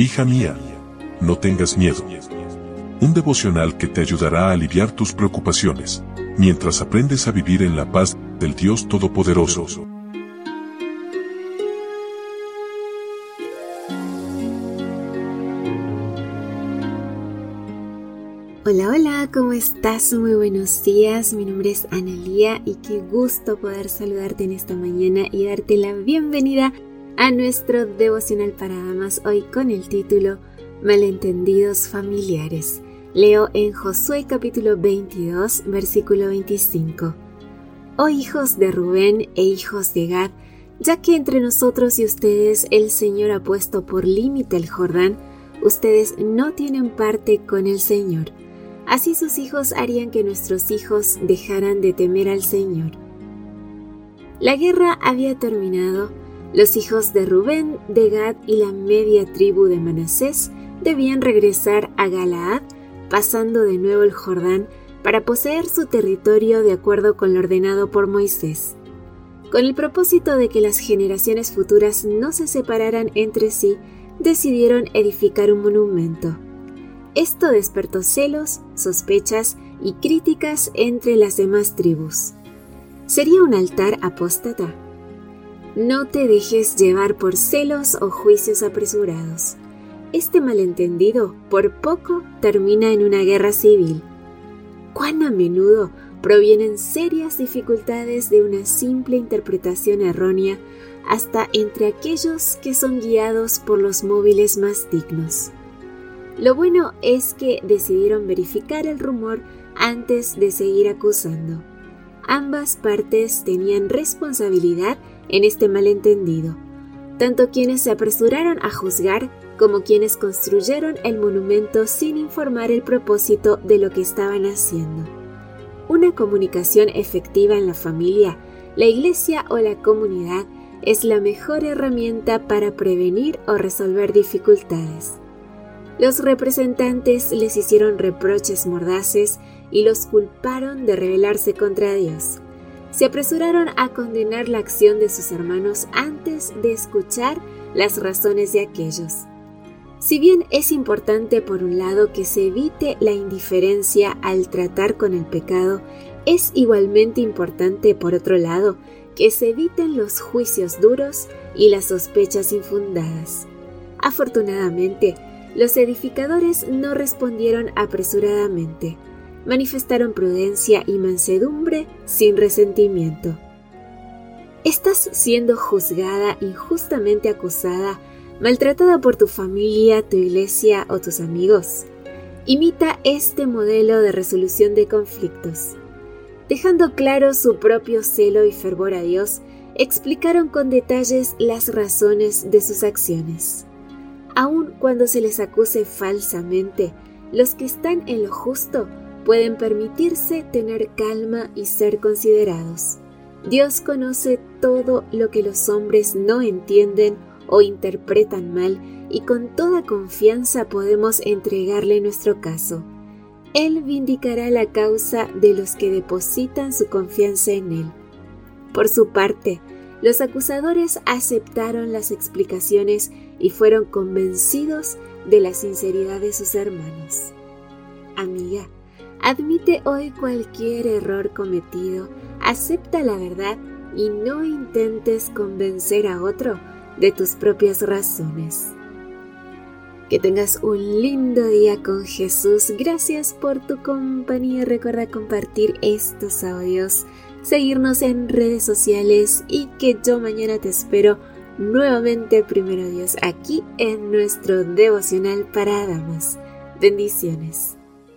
Hija mía, no tengas miedo. Un devocional que te ayudará a aliviar tus preocupaciones, mientras aprendes a vivir en la paz del Dios Todopoderoso. Hola, hola, ¿cómo estás? Muy buenos días, mi nombre es Analía y qué gusto poder saludarte en esta mañana y darte la bienvenida a nuestro devocional para damas hoy con el título Malentendidos familiares. Leo en Josué capítulo 22, versículo 25. Oh hijos de Rubén e hijos de Gad, ya que entre nosotros y ustedes el Señor ha puesto por límite el Jordán, ustedes no tienen parte con el Señor. Así sus hijos harían que nuestros hijos dejaran de temer al Señor. La guerra había terminado, los hijos de Rubén, de Gad y la media tribu de Manasés debían regresar a Galaad, pasando de nuevo el Jordán para poseer su territorio de acuerdo con lo ordenado por Moisés. Con el propósito de que las generaciones futuras no se separaran entre sí, decidieron edificar un monumento. Esto despertó celos, sospechas y críticas entre las demás tribus. ¿Sería un altar apóstata? No te dejes llevar por celos o juicios apresurados. Este malentendido por poco termina en una guerra civil. ¿Cuán a menudo provienen serias dificultades de una simple interpretación errónea hasta entre aquellos que son guiados por los móviles más dignos? Lo bueno es que decidieron verificar el rumor antes de seguir acusando. Ambas partes tenían responsabilidad en este malentendido, tanto quienes se apresuraron a juzgar como quienes construyeron el monumento sin informar el propósito de lo que estaban haciendo. Una comunicación efectiva en la familia, la iglesia o la comunidad es la mejor herramienta para prevenir o resolver dificultades. Los representantes les hicieron reproches mordaces y los culparon de rebelarse contra Dios se apresuraron a condenar la acción de sus hermanos antes de escuchar las razones de aquellos. Si bien es importante por un lado que se evite la indiferencia al tratar con el pecado, es igualmente importante por otro lado que se eviten los juicios duros y las sospechas infundadas. Afortunadamente, los edificadores no respondieron apresuradamente manifestaron prudencia y mansedumbre sin resentimiento. Estás siendo juzgada, injustamente acusada, maltratada por tu familia, tu iglesia o tus amigos. Imita este modelo de resolución de conflictos. Dejando claro su propio celo y fervor a Dios, explicaron con detalles las razones de sus acciones. Aun cuando se les acuse falsamente, los que están en lo justo pueden permitirse tener calma y ser considerados. Dios conoce todo lo que los hombres no entienden o interpretan mal y con toda confianza podemos entregarle nuestro caso. Él vindicará la causa de los que depositan su confianza en Él. Por su parte, los acusadores aceptaron las explicaciones y fueron convencidos de la sinceridad de sus hermanos. Amiga, Admite hoy cualquier error cometido, acepta la verdad y no intentes convencer a otro de tus propias razones. Que tengas un lindo día con Jesús. Gracias por tu compañía. Recuerda compartir estos audios, seguirnos en redes sociales y que yo mañana te espero nuevamente, primero Dios, aquí en nuestro devocional para damas. Bendiciones.